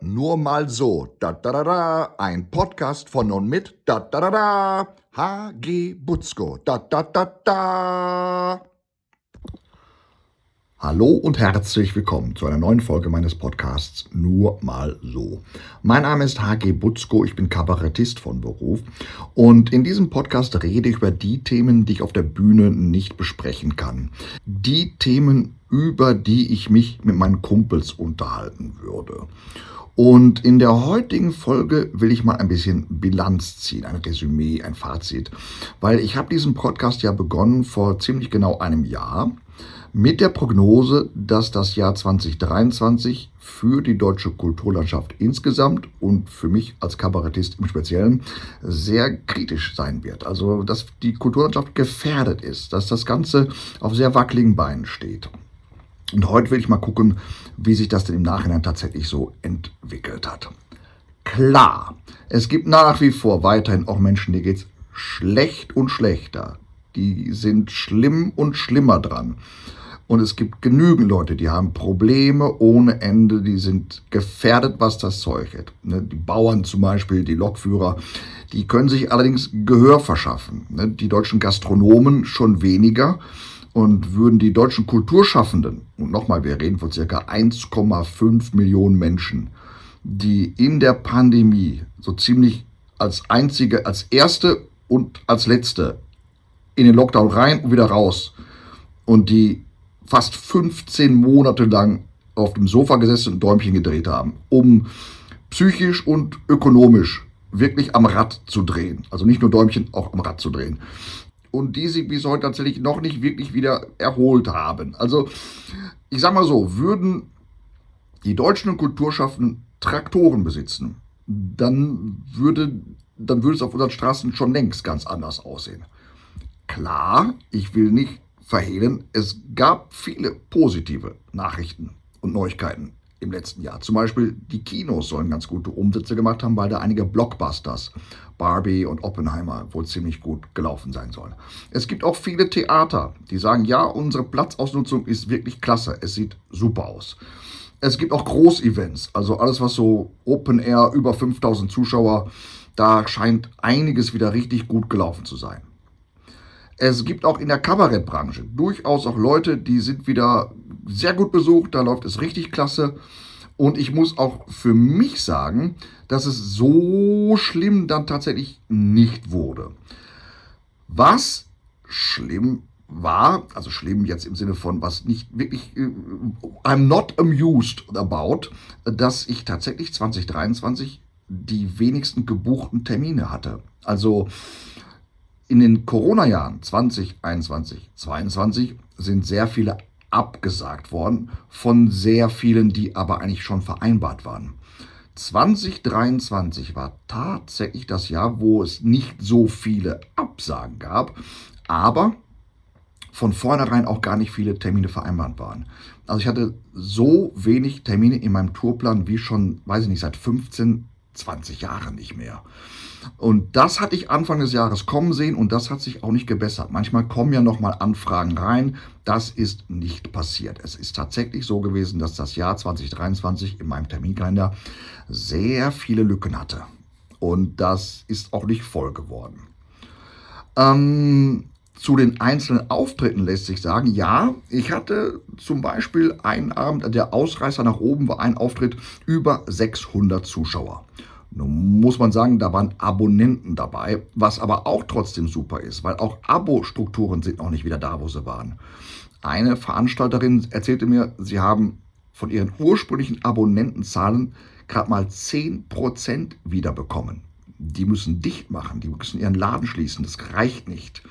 Nur mal so. Ein Podcast von und mit HG Butzko. Hallo und herzlich willkommen zu einer neuen Folge meines Podcasts Nur mal so. Mein Name ist HG Butzko, ich bin Kabarettist von Beruf und in diesem Podcast rede ich über die Themen, die ich auf der Bühne nicht besprechen kann. Die Themen, über die ich mich mit meinen Kumpels unterhalten würde. Und in der heutigen Folge will ich mal ein bisschen Bilanz ziehen, ein Resümee, ein Fazit, weil ich habe diesen Podcast ja begonnen vor ziemlich genau einem Jahr mit der Prognose, dass das Jahr 2023 für die deutsche Kulturlandschaft insgesamt und für mich als Kabarettist im Speziellen sehr kritisch sein wird. Also, dass die Kulturlandschaft gefährdet ist, dass das Ganze auf sehr wackeligen Beinen steht. Und heute will ich mal gucken, wie sich das denn im Nachhinein tatsächlich so entwickelt hat. Klar, es gibt nach wie vor weiterhin auch Menschen, die geht's schlecht und schlechter. Die sind schlimm und schlimmer dran. Und es gibt genügend Leute, die haben Probleme ohne Ende, die sind gefährdet, was das Zeug hat. Ne, die Bauern zum Beispiel, die Lokführer, die können sich allerdings Gehör verschaffen. Ne, die deutschen Gastronomen schon weniger. Und würden die deutschen Kulturschaffenden, und nochmal, wir reden von circa 1,5 Millionen Menschen, die in der Pandemie so ziemlich als einzige, als erste und als letzte in den Lockdown rein und wieder raus und die fast 15 Monate lang auf dem Sofa gesessen und Däumchen gedreht haben, um psychisch und ökonomisch wirklich am Rad zu drehen. Also nicht nur Däumchen, auch am Rad zu drehen. Und die sich bis heute tatsächlich noch nicht wirklich wieder erholt haben. Also, ich sag mal so, würden die deutschen Kulturschaffenden Traktoren besitzen, dann würde, dann würde es auf unseren Straßen schon längst ganz anders aussehen. Klar, ich will nicht verhehlen. Es gab viele positive Nachrichten und Neuigkeiten im letzten Jahr. Zum Beispiel die Kinos sollen ganz gute Umsätze gemacht haben, weil da einige Blockbusters, Barbie und Oppenheimer, wohl ziemlich gut gelaufen sein sollen. Es gibt auch viele Theater, die sagen, ja, unsere Platzausnutzung ist wirklich klasse, es sieht super aus. Es gibt auch Großevents, also alles, was so Open Air, über 5000 Zuschauer, da scheint einiges wieder richtig gut gelaufen zu sein. Es gibt auch in der Kabarettbranche durchaus auch Leute, die sind wieder sehr gut besucht, da läuft es richtig klasse. Und ich muss auch für mich sagen, dass es so schlimm dann tatsächlich nicht wurde. Was schlimm war, also schlimm jetzt im Sinne von was nicht wirklich, äh, I'm not amused about, dass ich tatsächlich 2023 die wenigsten gebuchten Termine hatte. Also in den Corona-Jahren 2021, 2022 sind sehr viele abgesagt worden, von sehr vielen, die aber eigentlich schon vereinbart waren. 2023 war tatsächlich das Jahr, wo es nicht so viele Absagen gab, aber von vornherein auch gar nicht viele Termine vereinbart waren. Also ich hatte so wenig Termine in meinem Tourplan wie schon, weiß ich nicht, seit 15, 20 Jahren nicht mehr. Und das hatte ich Anfang des Jahres kommen sehen und das hat sich auch nicht gebessert. Manchmal kommen ja nochmal Anfragen rein. Das ist nicht passiert. Es ist tatsächlich so gewesen, dass das Jahr 2023 in meinem Terminkalender sehr viele Lücken hatte. Und das ist auch nicht voll geworden. Ähm, zu den einzelnen Auftritten lässt sich sagen, ja, ich hatte zum Beispiel einen Abend, der Ausreißer nach oben war ein Auftritt über 600 Zuschauer. Nun muss man sagen, da waren Abonnenten dabei, was aber auch trotzdem super ist, weil auch Abo-Strukturen sind noch nicht wieder da, wo sie waren. Eine Veranstalterin erzählte mir, sie haben von ihren ursprünglichen Abonnentenzahlen gerade mal 10% wiederbekommen. Die müssen dicht machen, die müssen ihren Laden schließen, das reicht nicht.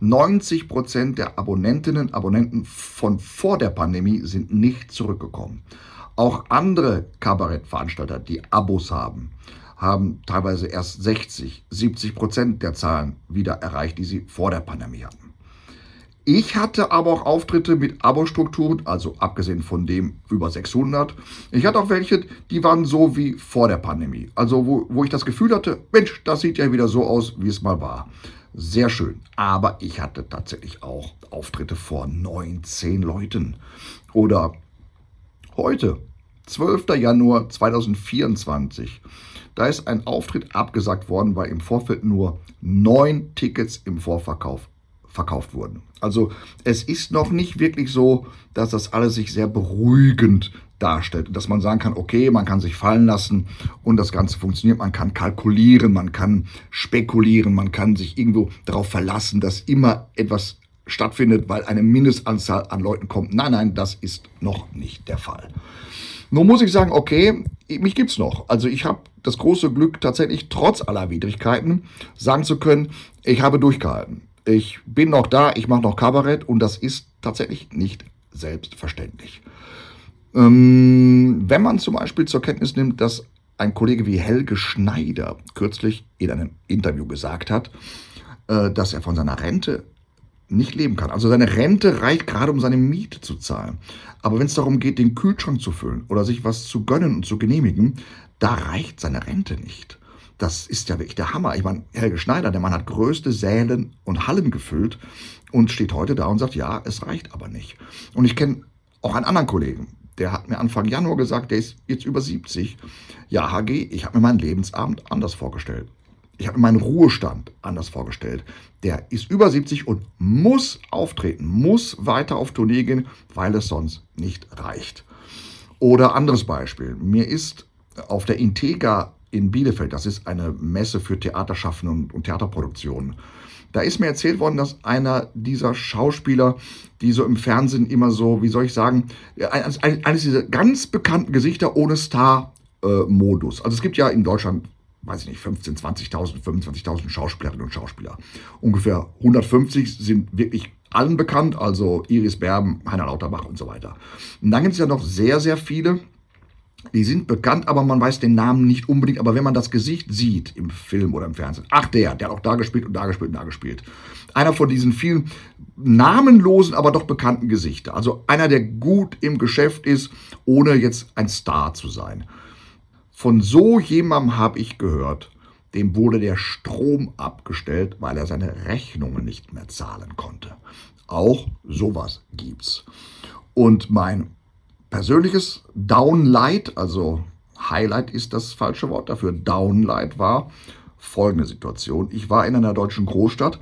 90% der Abonnentinnen und Abonnenten von vor der Pandemie sind nicht zurückgekommen. Auch andere Kabarettveranstalter, die Abos haben, haben teilweise erst 60, 70 Prozent der Zahlen wieder erreicht, die sie vor der Pandemie hatten. Ich hatte aber auch Auftritte mit Abo-Strukturen, also abgesehen von dem über 600. Ich hatte auch welche, die waren so wie vor der Pandemie. Also wo, wo ich das Gefühl hatte, Mensch, das sieht ja wieder so aus, wie es mal war. Sehr schön. Aber ich hatte tatsächlich auch Auftritte vor 19 Leuten. Oder heute, 12. Januar 2024. Da ist ein Auftritt abgesagt worden, weil im Vorfeld nur neun Tickets im Vorverkauf verkauft wurden. Also es ist noch nicht wirklich so, dass das alles sich sehr beruhigend darstellt. Dass man sagen kann, okay, man kann sich fallen lassen und das Ganze funktioniert. Man kann kalkulieren, man kann spekulieren, man kann sich irgendwo darauf verlassen, dass immer etwas stattfindet, weil eine Mindestanzahl an Leuten kommt. Nein, nein, das ist noch nicht der Fall. Nun muss ich sagen, okay, mich gibt's noch. Also ich habe das große Glück, tatsächlich trotz aller Widrigkeiten sagen zu können, ich habe durchgehalten. Ich bin noch da, ich mache noch Kabarett und das ist tatsächlich nicht selbstverständlich. Ähm, wenn man zum Beispiel zur Kenntnis nimmt, dass ein Kollege wie Helge Schneider kürzlich in einem Interview gesagt hat, äh, dass er von seiner Rente nicht leben kann. Also seine Rente reicht gerade, um seine Miete zu zahlen. Aber wenn es darum geht, den Kühlschrank zu füllen oder sich was zu gönnen und zu genehmigen, da reicht seine Rente nicht. Das ist ja wirklich der Hammer. Ich meine, Helge Schneider, der Mann hat größte Sälen und Hallen gefüllt und steht heute da und sagt, ja, es reicht aber nicht. Und ich kenne auch einen anderen Kollegen, der hat mir Anfang Januar gesagt, der ist jetzt über 70. Ja, HG, ich habe mir meinen Lebensabend anders vorgestellt. Ich habe mir meinen Ruhestand anders vorgestellt. Der ist über 70 und muss auftreten, muss weiter auf Tournee gehen, weil es sonst nicht reicht. Oder anderes Beispiel. Mir ist auf der Intega in Bielefeld, das ist eine Messe für Theaterschaffende und, und Theaterproduktionen, da ist mir erzählt worden, dass einer dieser Schauspieler, die so im Fernsehen immer so, wie soll ich sagen, eines dieser ganz bekannten Gesichter ohne Star-Modus. also es gibt ja in Deutschland weiß ich nicht, 15, 20.000, 25.000 Schauspielerinnen und Schauspieler. Ungefähr 150 sind wirklich allen bekannt, also Iris Berben, Heiner Lauterbach und so weiter. Und dann gibt es ja noch sehr, sehr viele, die sind bekannt, aber man weiß den Namen nicht unbedingt. Aber wenn man das Gesicht sieht im Film oder im Fernsehen, ach der, der hat auch da gespielt und da gespielt und da gespielt. Einer von diesen vielen namenlosen, aber doch bekannten Gesichter. Also einer, der gut im Geschäft ist, ohne jetzt ein Star zu sein. Von so jemandem habe ich gehört, dem wurde der Strom abgestellt, weil er seine Rechnungen nicht mehr zahlen konnte. Auch sowas gibt's. Und mein persönliches Downlight, also Highlight ist das falsche Wort dafür, Downlight war, folgende Situation. Ich war in einer deutschen Großstadt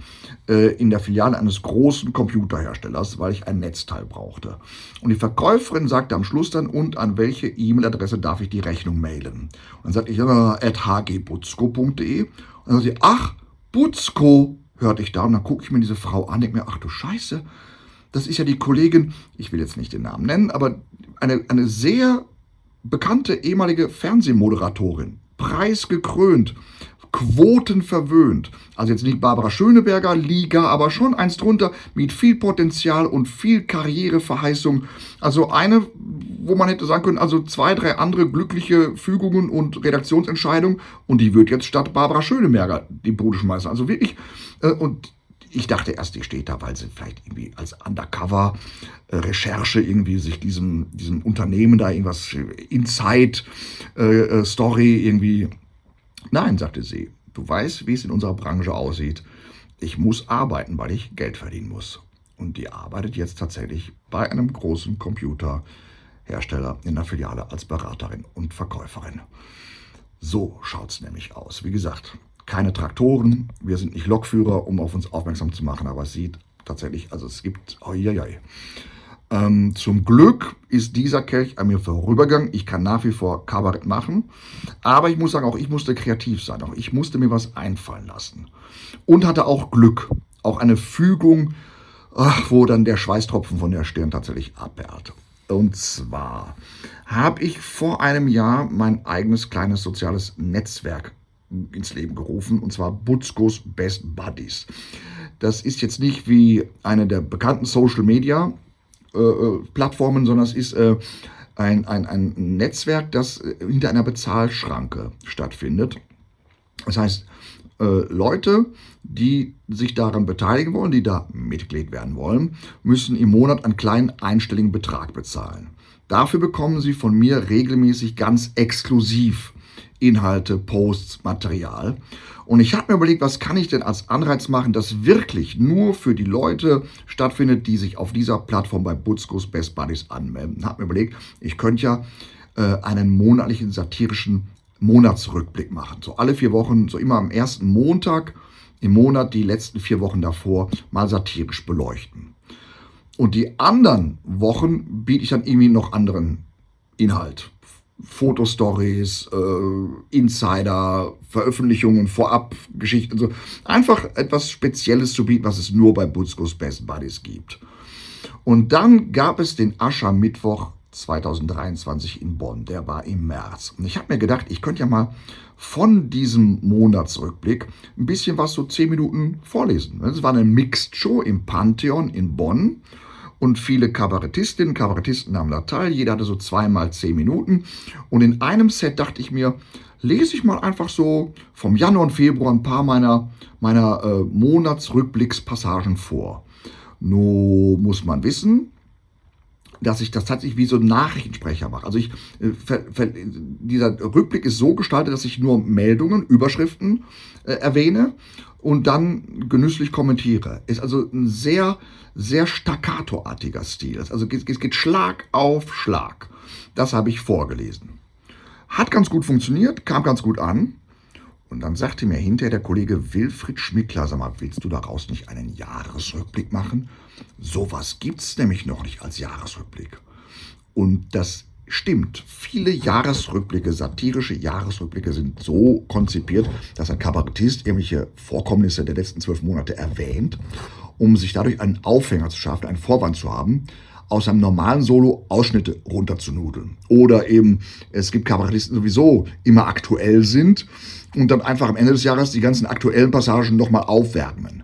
äh, in der Filiale eines großen Computerherstellers, weil ich ein Netzteil brauchte. Und die Verkäuferin sagte am Schluss dann, und an welche E-Mail-Adresse darf ich die Rechnung mailen? Und dann sagte ich, äh, at hgbutzko.de. Und dann sagte sie, ach, Butzko, hörte ich da. Und dann gucke ich mir diese Frau an, denke mir, ach du Scheiße, das ist ja die Kollegin, ich will jetzt nicht den Namen nennen, aber eine, eine sehr bekannte ehemalige Fernsehmoderatorin, preisgekrönt, Quoten verwöhnt. Also jetzt nicht Barbara Schöneberger Liga, aber schon eins drunter mit viel Potenzial und viel Karriereverheißung. Also eine, wo man hätte sagen können, also zwei, drei andere glückliche Fügungen und Redaktionsentscheidungen und die wird jetzt statt Barbara Schöneberger die Bude schmeißen. Also wirklich, äh, und ich dachte erst, die steht da, weil sie vielleicht irgendwie als Undercover-Recherche irgendwie sich diesem, diesem Unternehmen da irgendwas Inside-Story äh, äh irgendwie Nein, sagte sie, du weißt, wie es in unserer Branche aussieht. Ich muss arbeiten, weil ich Geld verdienen muss. Und die arbeitet jetzt tatsächlich bei einem großen Computerhersteller in der Filiale als Beraterin und Verkäuferin. So schaut es nämlich aus. Wie gesagt, keine Traktoren, wir sind nicht Lokführer, um auf uns aufmerksam zu machen, aber es sieht tatsächlich, also es gibt, oi, oi, oi. Ähm, zum Glück ist dieser Kelch an mir vorübergegangen. Ich kann nach wie vor Kabarett machen. Aber ich muss sagen, auch ich musste kreativ sein. Auch ich musste mir was einfallen lassen. Und hatte auch Glück. Auch eine Fügung, ach, wo dann der Schweißtropfen von der Stirn tatsächlich abperlt. Und zwar habe ich vor einem Jahr mein eigenes kleines soziales Netzwerk ins Leben gerufen, und zwar Butzkos Best Buddies. Das ist jetzt nicht wie eine der bekannten Social Media äh, äh, Plattformen, sondern es ist äh, ein, ein, ein Netzwerk, das äh, hinter einer Bezahlschranke stattfindet. Das heißt, äh, Leute, die sich daran beteiligen wollen, die da Mitglied werden wollen, müssen im Monat einen kleinen einstelligen Betrag bezahlen. Dafür bekommen sie von mir regelmäßig ganz exklusiv Inhalte, Posts, Material. Und ich habe mir überlegt, was kann ich denn als Anreiz machen, das wirklich nur für die Leute stattfindet, die sich auf dieser Plattform bei Butzkos Best Buddies anmelden. Habe mir überlegt, ich könnte ja äh, einen monatlichen satirischen Monatsrückblick machen. So alle vier Wochen, so immer am ersten Montag im Monat die letzten vier Wochen davor mal satirisch beleuchten. Und die anderen Wochen biete ich dann irgendwie noch anderen Inhalt. Fotostories, äh, Insider, Veröffentlichungen, Vorabgeschichten, so. Einfach etwas Spezielles zu bieten, was es nur bei Butzkos Best Buddies gibt. Und dann gab es den Aschermittwoch 2023 in Bonn. Der war im März. Und ich habe mir gedacht, ich könnte ja mal von diesem Monatsrückblick ein bisschen was so zehn Minuten vorlesen. Es war eine Mixed Show im Pantheon in Bonn und viele Kabarettistinnen, Kabarettisten nahmen da teil. Jeder hatte so zweimal zehn Minuten. Und in einem Set dachte ich mir, lese ich mal einfach so vom Januar und Februar ein paar meiner, meiner äh, Monatsrückblickspassagen vor. Nur muss man wissen, dass ich das tatsächlich wie so ein Nachrichtensprecher mache. Also ich, äh, dieser Rückblick ist so gestaltet, dass ich nur Meldungen, Überschriften äh, erwähne und dann genüsslich kommentiere. Ist also ein sehr, sehr staccatoartiger Stil. Also es geht Schlag auf Schlag. Das habe ich vorgelesen. Hat ganz gut funktioniert, kam ganz gut an. Und dann sagte mir hinterher der Kollege Wilfried Schmickler, sag mal, willst du daraus nicht einen Jahresrückblick machen? Sowas es nämlich noch nicht als Jahresrückblick. Und das stimmt. Viele Jahresrückblicke, satirische Jahresrückblicke sind so konzipiert, dass ein Kabarettist irgendwelche Vorkommnisse der letzten zwölf Monate erwähnt, um sich dadurch einen Aufhänger zu schaffen, einen Vorwand zu haben, aus einem normalen Solo Ausschnitte runterzunudeln. Oder eben, es gibt Kabarettisten sowieso immer aktuell sind und dann einfach am Ende des Jahres die ganzen aktuellen Passagen nochmal aufwärmen.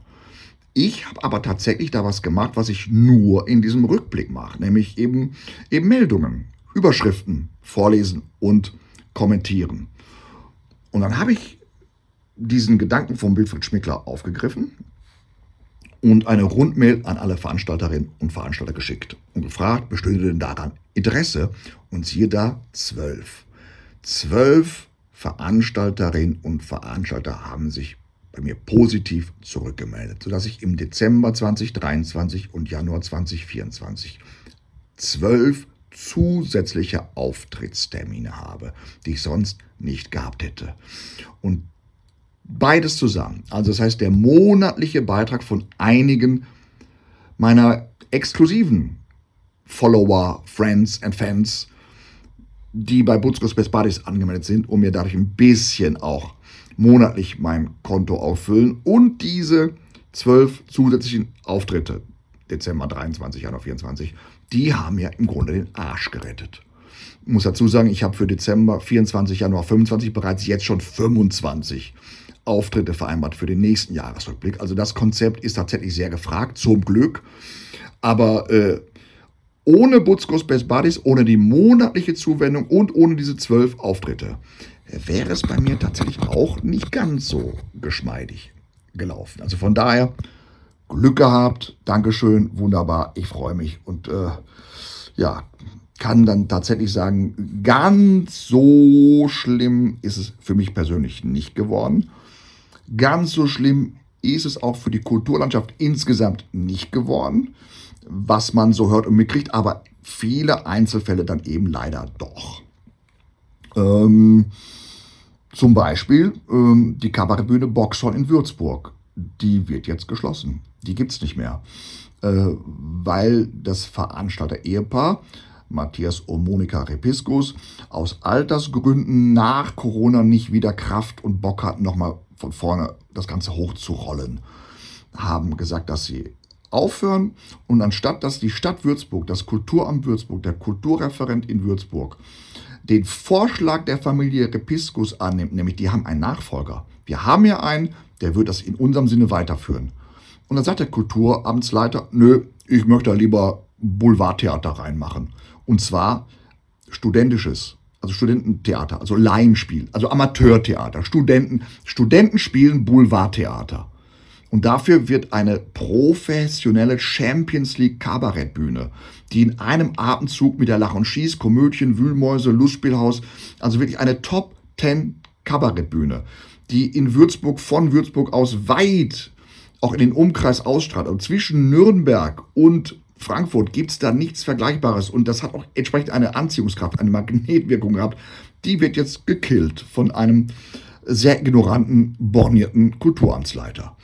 Ich habe aber tatsächlich da was gemacht, was ich nur in diesem Rückblick mache, nämlich eben, eben Meldungen, Überschriften vorlesen und kommentieren. Und dann habe ich diesen Gedanken von Wilfried Schmickler aufgegriffen und eine Rundmail an alle Veranstalterinnen und Veranstalter geschickt und gefragt, bestünde denn daran Interesse? Und siehe da, zwölf. Zwölf Veranstalterinnen und Veranstalter haben sich bei mir positiv zurückgemeldet, sodass ich im Dezember 2023 und Januar 2024 zwölf zusätzliche Auftrittstermine habe, die ich sonst nicht gehabt hätte. Und beides zusammen, also das heißt der monatliche Beitrag von einigen meiner exklusiven Follower, Friends and Fans, die bei Butzkos Best Buddies angemeldet sind und mir dadurch ein bisschen auch monatlich mein Konto auffüllen und diese zwölf zusätzlichen Auftritte, Dezember 23, Januar 24, die haben ja im Grunde den Arsch gerettet. Ich muss dazu sagen, ich habe für Dezember 24, Januar 25 bereits jetzt schon 25 Auftritte vereinbart für den nächsten Jahresrückblick. Also das Konzept ist tatsächlich sehr gefragt, zum Glück. Aber äh, ohne Butzkos Best Buddies, ohne die monatliche Zuwendung und ohne diese zwölf Auftritte wäre es bei mir tatsächlich auch nicht ganz so geschmeidig gelaufen. Also von daher Glück gehabt, Dankeschön, wunderbar, ich freue mich und äh, ja, kann dann tatsächlich sagen, ganz so schlimm ist es für mich persönlich nicht geworden. Ganz so schlimm ist es auch für die Kulturlandschaft insgesamt nicht geworden was man so hört und mitkriegt, aber viele Einzelfälle dann eben leider doch. Ähm, zum Beispiel ähm, die Kabarettbühne Boxhorn in Würzburg. Die wird jetzt geschlossen. Die gibt es nicht mehr. Äh, weil das Veranstalter-Ehepaar Matthias und Monika Repiskus aus Altersgründen nach Corona nicht wieder Kraft und Bock hatten, nochmal von vorne das Ganze hochzurollen. Haben gesagt, dass sie aufhören und anstatt dass die Stadt Würzburg, das Kulturamt Würzburg, der Kulturreferent in Würzburg, den Vorschlag der Familie Repiskus annimmt, nämlich die haben einen Nachfolger. Wir haben ja einen, der wird das in unserem Sinne weiterführen. Und dann sagt der Kulturamtsleiter, nö, ich möchte lieber Boulevardtheater reinmachen. Und zwar studentisches, also Studententheater, also Laienspiel, also Amateurtheater. Studenten, Studenten spielen Boulevardtheater. Und dafür wird eine professionelle Champions League Kabarettbühne, die in einem Atemzug mit der Lach und Schieß, Komödien, Wühlmäuse, Lustspielhaus, also wirklich eine top Ten Kabarettbühne, die in Würzburg von Würzburg aus weit auch in den Umkreis ausstrahlt. Und zwischen Nürnberg und Frankfurt gibt es da nichts Vergleichbares. Und das hat auch entsprechend eine Anziehungskraft, eine Magnetwirkung gehabt. Die wird jetzt gekillt von einem sehr ignoranten, bornierten Kulturamtsleiter.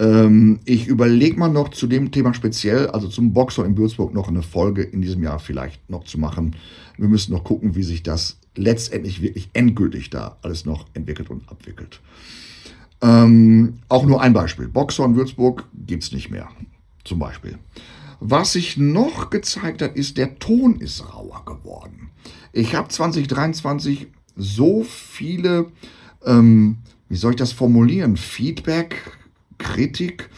Ähm, ich überlege mal noch zu dem Thema speziell, also zum Boxer in Würzburg, noch eine Folge in diesem Jahr vielleicht noch zu machen. Wir müssen noch gucken, wie sich das letztendlich wirklich endgültig da alles noch entwickelt und abwickelt. Ähm, auch nur ein Beispiel. Boxer in Würzburg gibt es nicht mehr. Zum Beispiel. Was sich noch gezeigt hat, ist, der Ton ist rauer geworden. Ich habe 2023 so viele, ähm, wie soll ich das formulieren, Feedback, Kritik,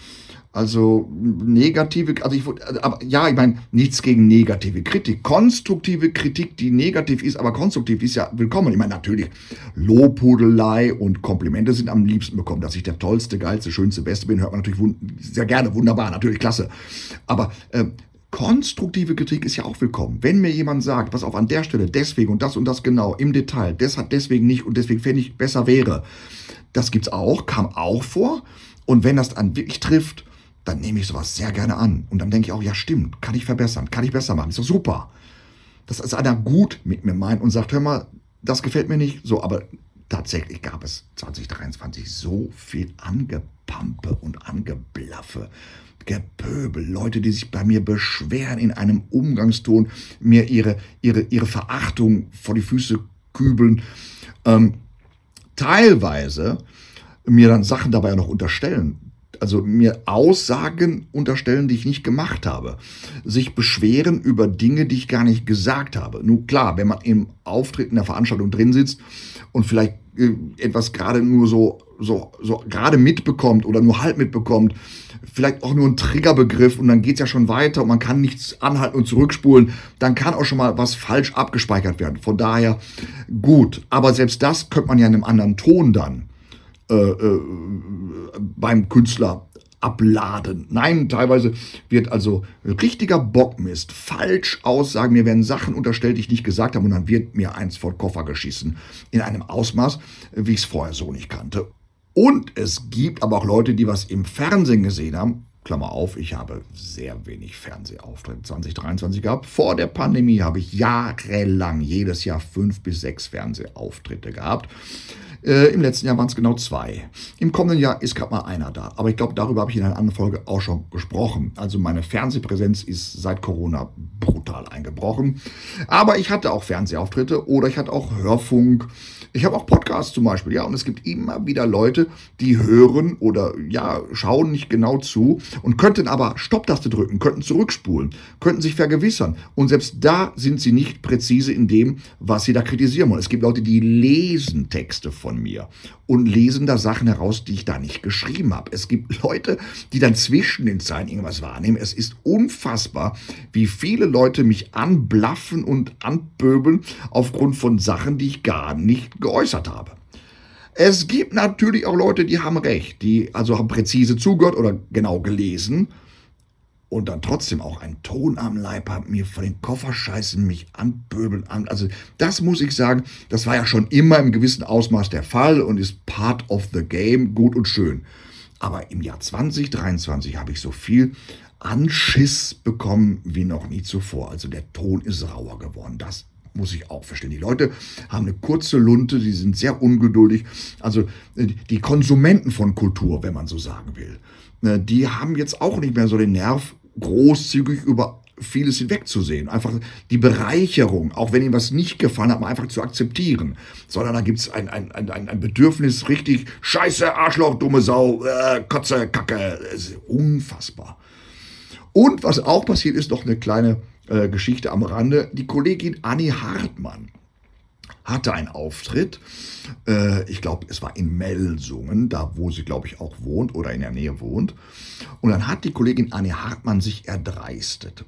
also negative, also ich aber ja, ich meine, nichts gegen negative Kritik. Konstruktive Kritik, die negativ ist, aber konstruktiv ist ja willkommen. Ich meine, natürlich, Lobhudelei und Komplimente sind am liebsten bekommen. Dass ich der tollste, geilste, schönste, beste bin, hört man natürlich sehr gerne, wunderbar, natürlich klasse. Aber äh, konstruktive Kritik ist ja auch willkommen. Wenn mir jemand sagt, was auf an der Stelle deswegen und das und das genau im Detail, das hat deswegen nicht und deswegen fände ich besser wäre. Das gibt's auch, kam auch vor. Und wenn das dann wirklich trifft, dann nehme ich sowas sehr gerne an. Und dann denke ich auch, ja stimmt, kann ich verbessern, kann ich besser machen, ist doch super. Dass also einer gut mit mir meint und sagt, hör mal, das gefällt mir nicht, so, aber tatsächlich gab es 2023 so viel Angepampe und Angeblaffe, Gepöbel, Leute, die sich bei mir beschweren in einem Umgangston, mir ihre, ihre, ihre Verachtung vor die Füße kübeln. Ähm, teilweise mir dann Sachen dabei noch unterstellen, also mir Aussagen unterstellen, die ich nicht gemacht habe, sich beschweren über Dinge, die ich gar nicht gesagt habe. Nun klar, wenn man im Auftritt in der Veranstaltung drin sitzt und vielleicht äh, etwas gerade nur so, so, so gerade mitbekommt oder nur halb mitbekommt, vielleicht auch nur ein Triggerbegriff und dann geht es ja schon weiter und man kann nichts anhalten und zurückspulen, dann kann auch schon mal was falsch abgespeichert werden. Von daher gut, aber selbst das könnte man ja in einem anderen Ton dann äh, äh, beim Künstler abladen. Nein, teilweise wird also richtiger Bockmist, falsch Aussagen, mir werden Sachen unterstellt, die ich nicht gesagt habe und dann wird mir eins vor den Koffer geschissen. In einem Ausmaß, wie ich es vorher so nicht kannte. Und es gibt aber auch Leute, die was im Fernsehen gesehen haben. Klammer auf, ich habe sehr wenig Fernsehauftritte 2023 gehabt. Vor der Pandemie habe ich jahrelang jedes Jahr fünf bis sechs Fernsehauftritte gehabt. Äh, Im letzten Jahr waren es genau zwei. Im kommenden Jahr ist gerade mal einer da. Aber ich glaube, darüber habe ich in einer anderen Folge auch schon gesprochen. Also meine Fernsehpräsenz ist seit Corona brutal eingebrochen. Aber ich hatte auch Fernsehauftritte oder ich hatte auch Hörfunk. Ich habe auch Podcasts zum Beispiel, ja, und es gibt immer wieder Leute, die hören oder ja, schauen nicht genau zu und könnten aber Stopptaste drücken, könnten zurückspulen, könnten sich vergewissern. Und selbst da sind sie nicht präzise in dem, was sie da kritisieren wollen. Es gibt Leute, die lesen Texte von mir und lesen da Sachen heraus, die ich da nicht geschrieben habe. Es gibt Leute, die dann zwischen den Zeilen irgendwas wahrnehmen. Es ist unfassbar, wie viele Leute mich anblaffen und anpöbeln aufgrund von Sachen, die ich gar nicht geäußert habe. Es gibt natürlich auch Leute, die haben recht, die also haben präzise zugehört oder genau gelesen und dann trotzdem auch einen Ton am Leib haben, mir vor den Koffer scheißen, mich anpöbeln. An. Also das muss ich sagen, das war ja schon immer im gewissen Ausmaß der Fall und ist part of the game, gut und schön. Aber im Jahr 2023 habe ich so viel Anschiss bekommen wie noch nie zuvor. Also der Ton ist rauer geworden. Das muss ich auch verstehen. Die Leute haben eine kurze Lunte, die sind sehr ungeduldig. Also äh, die Konsumenten von Kultur, wenn man so sagen will, äh, die haben jetzt auch nicht mehr so den Nerv, großzügig über vieles hinwegzusehen. Einfach die Bereicherung, auch wenn ihnen was nicht gefallen hat, mal einfach zu akzeptieren. Sondern da gibt es ein, ein, ein, ein Bedürfnis, richtig Scheiße, Arschloch, dumme Sau, äh, Kotze, Kacke. Unfassbar. Und was auch passiert ist, noch eine kleine äh, Geschichte am Rande. Die Kollegin Annie Hartmann hatte einen Auftritt. Äh, ich glaube, es war in Melsungen, da wo sie, glaube ich, auch wohnt oder in der Nähe wohnt. Und dann hat die Kollegin Annie Hartmann sich erdreistet,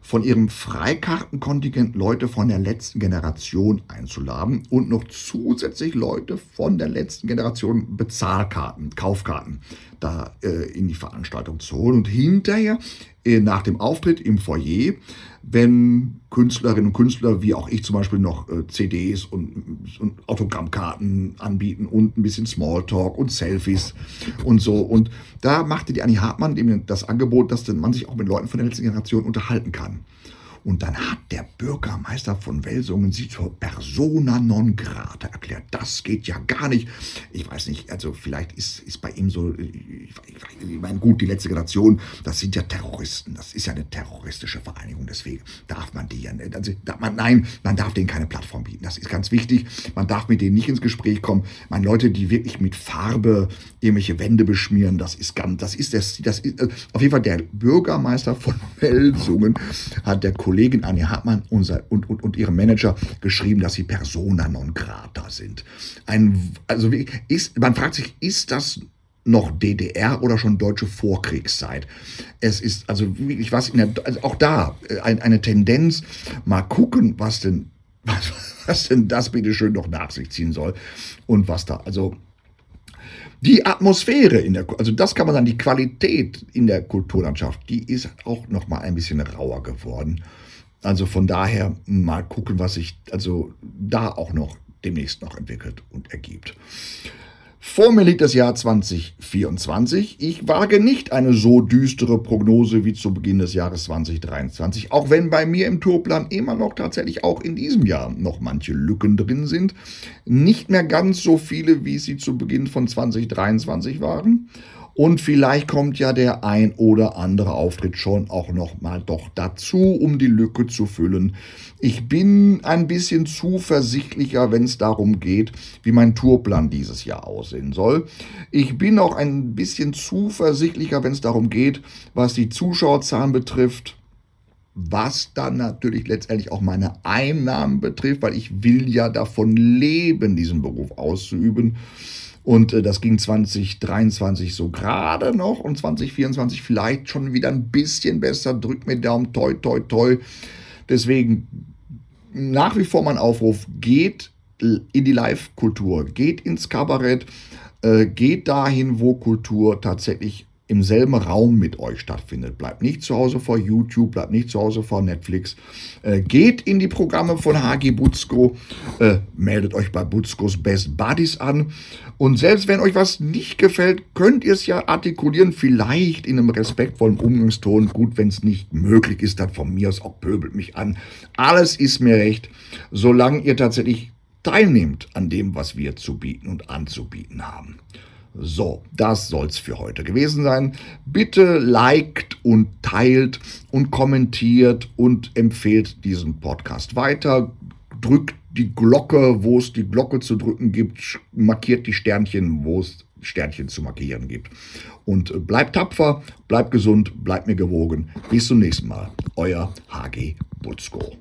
von ihrem Freikartenkontingent Leute von der letzten Generation einzuladen und noch zusätzlich Leute von der letzten Generation Bezahlkarten, Kaufkarten da äh, in die Veranstaltung zu holen. Und hinterher nach dem Auftritt im Foyer, wenn Künstlerinnen und Künstler, wie auch ich zum Beispiel, noch äh, CDs und, und, Autogrammkarten anbieten und ein bisschen Smalltalk und Selfies und so. Und da machte die Annie Hartmann eben das Angebot, dass man sich auch mit Leuten von der letzten Generation unterhalten kann. Und dann hat der Bürgermeister von Welsungen sie zur Persona non grata erklärt. Das geht ja gar nicht. Ich weiß nicht, also vielleicht ist, ist bei ihm so, ich, meine, gut, die letzte Generation, das sind ja Terroristen. Das ist ja eine terroristische Vereinigung. Deswegen darf man die ja. Also, man, nein, man darf denen keine Plattform bieten. Das ist ganz wichtig. Man darf mit denen nicht ins Gespräch kommen. Man Leute, die wirklich mit Farbe irgendwelche Wände beschmieren, das ist ganz, das ist das, das ist, auf jeden Fall der Bürgermeister von Welsungen hat der Kollege Kollegin Anja Hartmann unser, und, und, und ihrem Manager geschrieben, dass sie persona non grata sind. Ein, also ist, man fragt sich, ist das noch DDR oder schon deutsche Vorkriegszeit. Es ist also wirklich was in der, also auch da äh, ein, eine Tendenz, mal gucken, was denn, was, was denn das bitte schön noch nach sich ziehen soll und was da, also die Atmosphäre in der, also das kann man sagen, die Qualität in der Kulturlandschaft, die ist auch noch mal ein bisschen rauer geworden. Also von daher mal gucken, was sich also da auch noch demnächst noch entwickelt und ergibt. Vor mir liegt das Jahr 2024. Ich wage nicht eine so düstere Prognose wie zu Beginn des Jahres 2023, auch wenn bei mir im Tourplan immer noch tatsächlich auch in diesem Jahr noch manche Lücken drin sind. Nicht mehr ganz so viele, wie sie zu Beginn von 2023 waren. Und vielleicht kommt ja der ein oder andere Auftritt schon auch noch mal doch dazu, um die Lücke zu füllen. Ich bin ein bisschen zuversichtlicher, wenn es darum geht, wie mein Tourplan dieses Jahr aussehen soll. Ich bin auch ein bisschen zuversichtlicher, wenn es darum geht, was die Zuschauerzahlen betrifft was dann natürlich letztendlich auch meine Einnahmen betrifft, weil ich will ja davon leben, diesen Beruf auszuüben. Und äh, das ging 2023 so gerade noch und 2024 vielleicht schon wieder ein bisschen besser. Drückt mir Daumen, toi, toi, toi. Deswegen nach wie vor mein Aufruf, geht in die Live-Kultur, geht ins Kabarett, äh, geht dahin, wo Kultur tatsächlich im selben Raum mit euch stattfindet. Bleibt nicht zu Hause vor YouTube, bleibt nicht zu Hause vor Netflix. Äh, geht in die Programme von HG Butzko, äh, meldet euch bei Butzkos Best Buddies an. Und selbst wenn euch was nicht gefällt, könnt ihr es ja artikulieren, vielleicht in einem respektvollen Umgangston. Gut, wenn es nicht möglich ist, dann von mir aus auch pöbelt mich an. Alles ist mir recht, solange ihr tatsächlich teilnehmt an dem, was wir zu bieten und anzubieten haben. So, das soll's für heute gewesen sein. Bitte liked und teilt und kommentiert und empfehlt diesen Podcast weiter. Drückt die Glocke, wo es die Glocke zu drücken gibt, markiert die Sternchen, wo es Sternchen zu markieren gibt. Und bleibt tapfer, bleibt gesund, bleibt mir gewogen. Bis zum nächsten Mal. Euer HG Butzko.